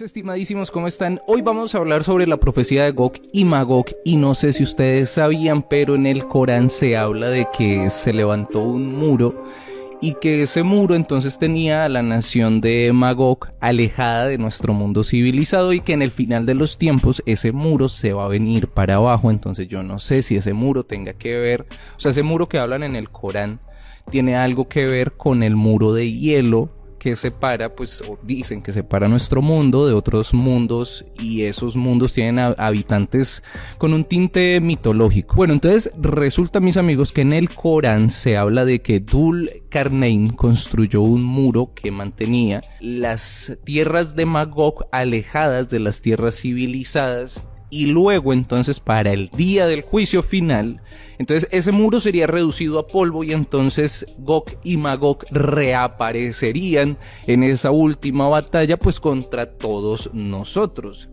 estimadísimos, ¿cómo están? Hoy vamos a hablar sobre la profecía de Gog y Magog y no sé si ustedes sabían, pero en el Corán se habla de que se levantó un muro y que ese muro entonces tenía a la nación de Magog alejada de nuestro mundo civilizado y que en el final de los tiempos ese muro se va a venir para abajo, entonces yo no sé si ese muro tenga que ver, o sea, ese muro que hablan en el Corán tiene algo que ver con el muro de hielo que separa, pues dicen que separa nuestro mundo de otros mundos y esos mundos tienen habitantes con un tinte mitológico. Bueno, entonces resulta, mis amigos, que en el Corán se habla de que Dul Karnain construyó un muro que mantenía las tierras de Magog alejadas de las tierras civilizadas y luego entonces para el día del juicio final, entonces ese muro sería reducido a polvo y entonces Gog y Magog reaparecerían en esa última batalla pues contra todos nosotros.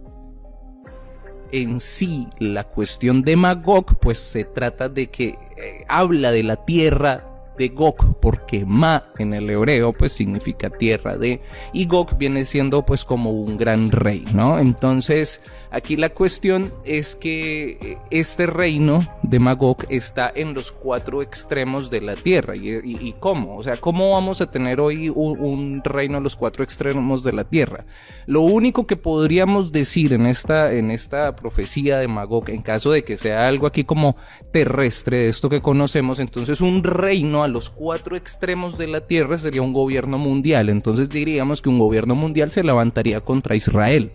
En sí, la cuestión de Magog pues se trata de que eh, habla de la tierra de Gog, porque Ma en el hebreo pues significa tierra de, y Gog viene siendo pues como un gran rey, ¿no? Entonces aquí la cuestión es que este reino de Magog está en los cuatro extremos de la tierra, y, cómo, o sea, ¿cómo vamos a tener hoy un, reino en los cuatro extremos de la tierra? Lo único que podríamos decir en esta, en esta profecía de Magog, en caso de que sea algo aquí como terrestre, de esto que conocemos, entonces un reino a los cuatro extremos de la tierra sería un gobierno mundial. Entonces diríamos que un gobierno mundial se levantaría contra Israel.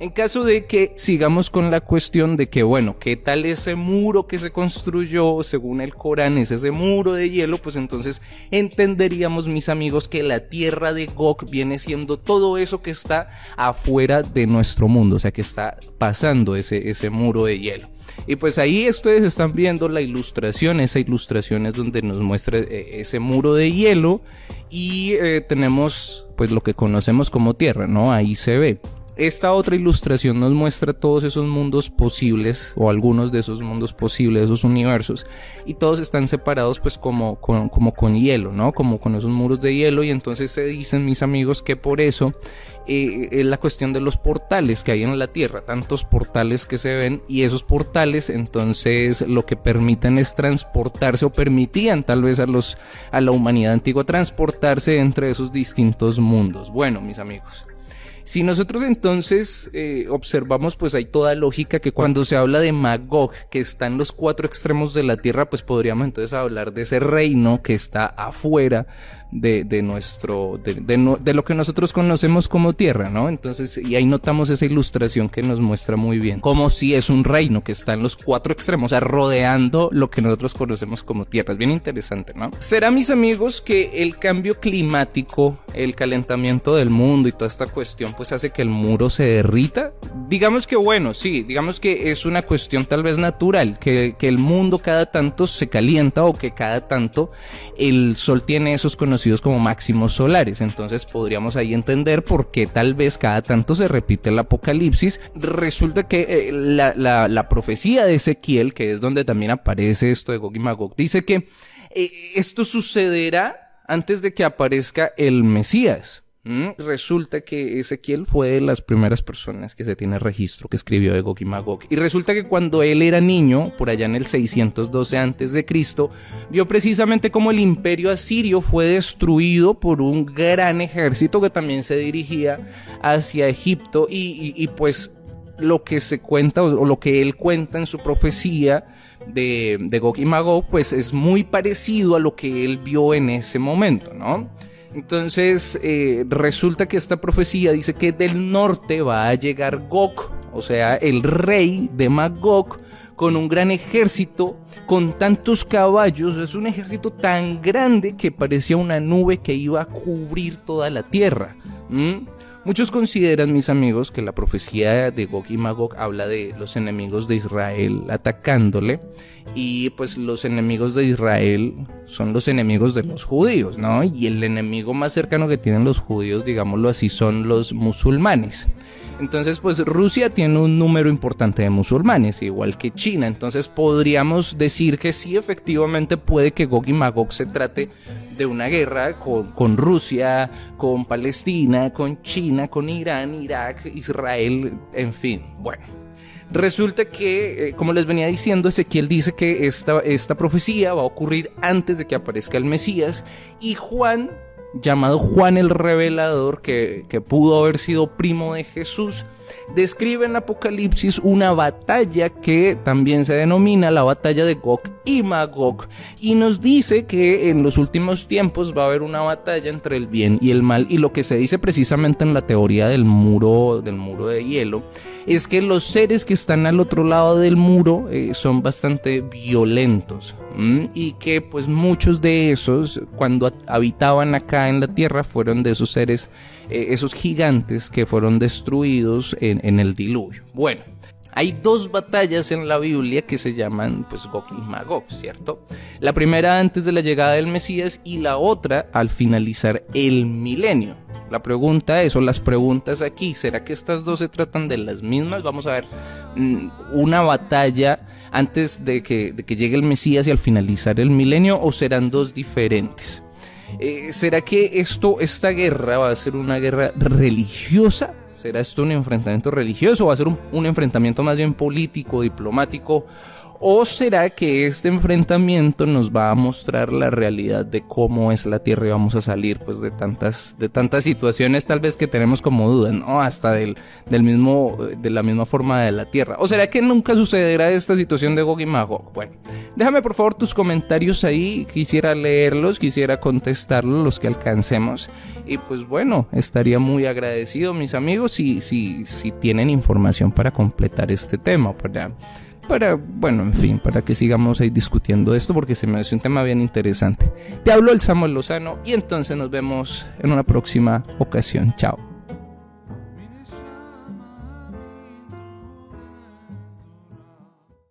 En caso de que sigamos con la cuestión de que, bueno, ¿qué tal ese muro que se construyó según el Corán? Es ese muro de hielo, pues entonces entenderíamos, mis amigos, que la tierra de Gog viene siendo todo eso que está afuera de nuestro mundo, o sea, que está pasando ese, ese muro de hielo. Y pues ahí ustedes están viendo la ilustración, esa ilustración es donde nos muestra eh, ese muro de hielo y eh, tenemos pues lo que conocemos como tierra, ¿no? Ahí se ve. Esta otra ilustración nos muestra todos esos mundos posibles o algunos de esos mundos posibles, esos universos y todos están separados pues como con, hielo, ¿no? Como con esos muros de hielo y entonces se dicen mis amigos que por eso eh, es la cuestión de los portales que hay en la Tierra, tantos portales que se ven y esos portales entonces lo que permiten es transportarse o permitían tal vez a los a la humanidad antigua transportarse entre esos distintos mundos. Bueno, mis amigos, si nosotros entonces eh, observamos, pues hay toda lógica que cuando se habla de Magog, que está en los cuatro extremos de la tierra, pues podríamos entonces hablar de ese reino que está afuera de, de nuestro, de, de, lo que nosotros conocemos como tierra, ¿no? Entonces, y ahí notamos esa ilustración que nos muestra muy bien, como si es un reino que está en los cuatro extremos, o sea, rodeando lo que nosotros conocemos como tierra. Es bien interesante, ¿no? Será, mis amigos, que el cambio climático, el calentamiento del mundo y toda esta cuestión, pues hace que el muro se derrita. Digamos que bueno, sí, digamos que es una cuestión tal vez natural, que, que el mundo cada tanto se calienta o que cada tanto el sol tiene esos conocimientos como máximos solares. Entonces podríamos ahí entender por qué tal vez cada tanto se repite el apocalipsis. Resulta que eh, la, la, profecía de Ezequiel, que es donde también aparece esto de Gog y Magog, dice que eh, esto sucederá antes de que aparezca el Mesías. Mm, resulta que Ezequiel fue de las primeras personas que se tiene registro que escribió de Gog y Magog. Y resulta que cuando él era niño, por allá en el 612 a.C., vio precisamente cómo el imperio asirio fue destruido por un gran ejército que también se dirigía hacia Egipto. Y, pues lo que se cuenta o lo que él cuenta en su profecía de, de Gog y Magog, pues es muy parecido a lo que él vio en ese momento, ¿no? Entonces eh, resulta que esta profecía dice que del norte va a llegar Gog, o sea, el rey de Magog, con un gran ejército, con tantos caballos, es un ejército tan grande que parecía una nube que iba a cubrir toda la tierra. Muchos consideran, mis amigos, que la profecía de Gog y Magog habla de los enemigos de Israel atacándole y pues los enemigos de Israel son los enemigos de los judíos, ¿no? Y el enemigo más cercano que tienen los judíos, digámoslo así, son los musulmanes. Entonces, pues Rusia tiene un número importante de musulmanes, igual que China. Entonces podríamos decir que sí, efectivamente puede que Gog y Magog se trate de una guerra con, Rusia, con Palestina, con China, con Irán, Irak, Israel, en fin, bueno. Resulta que, eh, como les venía diciendo, Ezequiel dice que esta, esta profecía va a ocurrir antes de que aparezca el Mesías y Juan llamado Juan el Revelador, que, que, pudo haber sido primo de Jesús, describe en Apocalipsis una batalla que también se denomina la batalla de Gog y Magog, y nos dice que en los últimos tiempos va a haber una batalla entre el bien y el mal, y lo que se dice precisamente en la teoría del muro, del muro de hielo, es que los seres que están al otro lado del muro eh, son bastante violentos, y que pues muchos de esos, cuando habitaban acá en la tierra, fueron de esos seres, eh, esos gigantes que fueron destruidos en, el diluvio. Bueno, hay dos batallas en la Biblia que se llaman pues Gog y Magog, ¿cierto? La primera antes de la llegada del Mesías y la otra al finalizar el milenio. La pregunta es, o las preguntas aquí, ¿será que estas dos se tratan de las mismas? Vamos a ver mm, una batalla antes de que, de que llegue el Mesías y al finalizar el milenio o serán dos diferentes. Eh, ¿Será que esto, esta guerra va a ser una guerra religiosa? ¿Será esto un enfrentamiento religioso? ¿Va a ser un, un enfrentamiento más bien político, diplomático? ¿O será que este enfrentamiento nos va a mostrar la realidad de cómo es la Tierra y vamos a salir pues de tantas, de tantas situaciones tal vez que tenemos como dudas, ¿no? Hasta del, del mismo, de la misma forma de la Tierra. ¿O será que nunca sucederá esta situación de Gog y Magog? Bueno, déjame por favor tus comentarios ahí, quisiera leerlos, quisiera contestarlos, los que alcancemos. Y pues bueno, estaría muy agradecido mis amigos si, si, si tienen información para completar este tema, para para, bueno, en fin, para que sigamos ahí discutiendo esto porque se me hace un tema bien interesante. Te hablo el Samuel Lozano y entonces nos vemos en una próxima ocasión. Chao.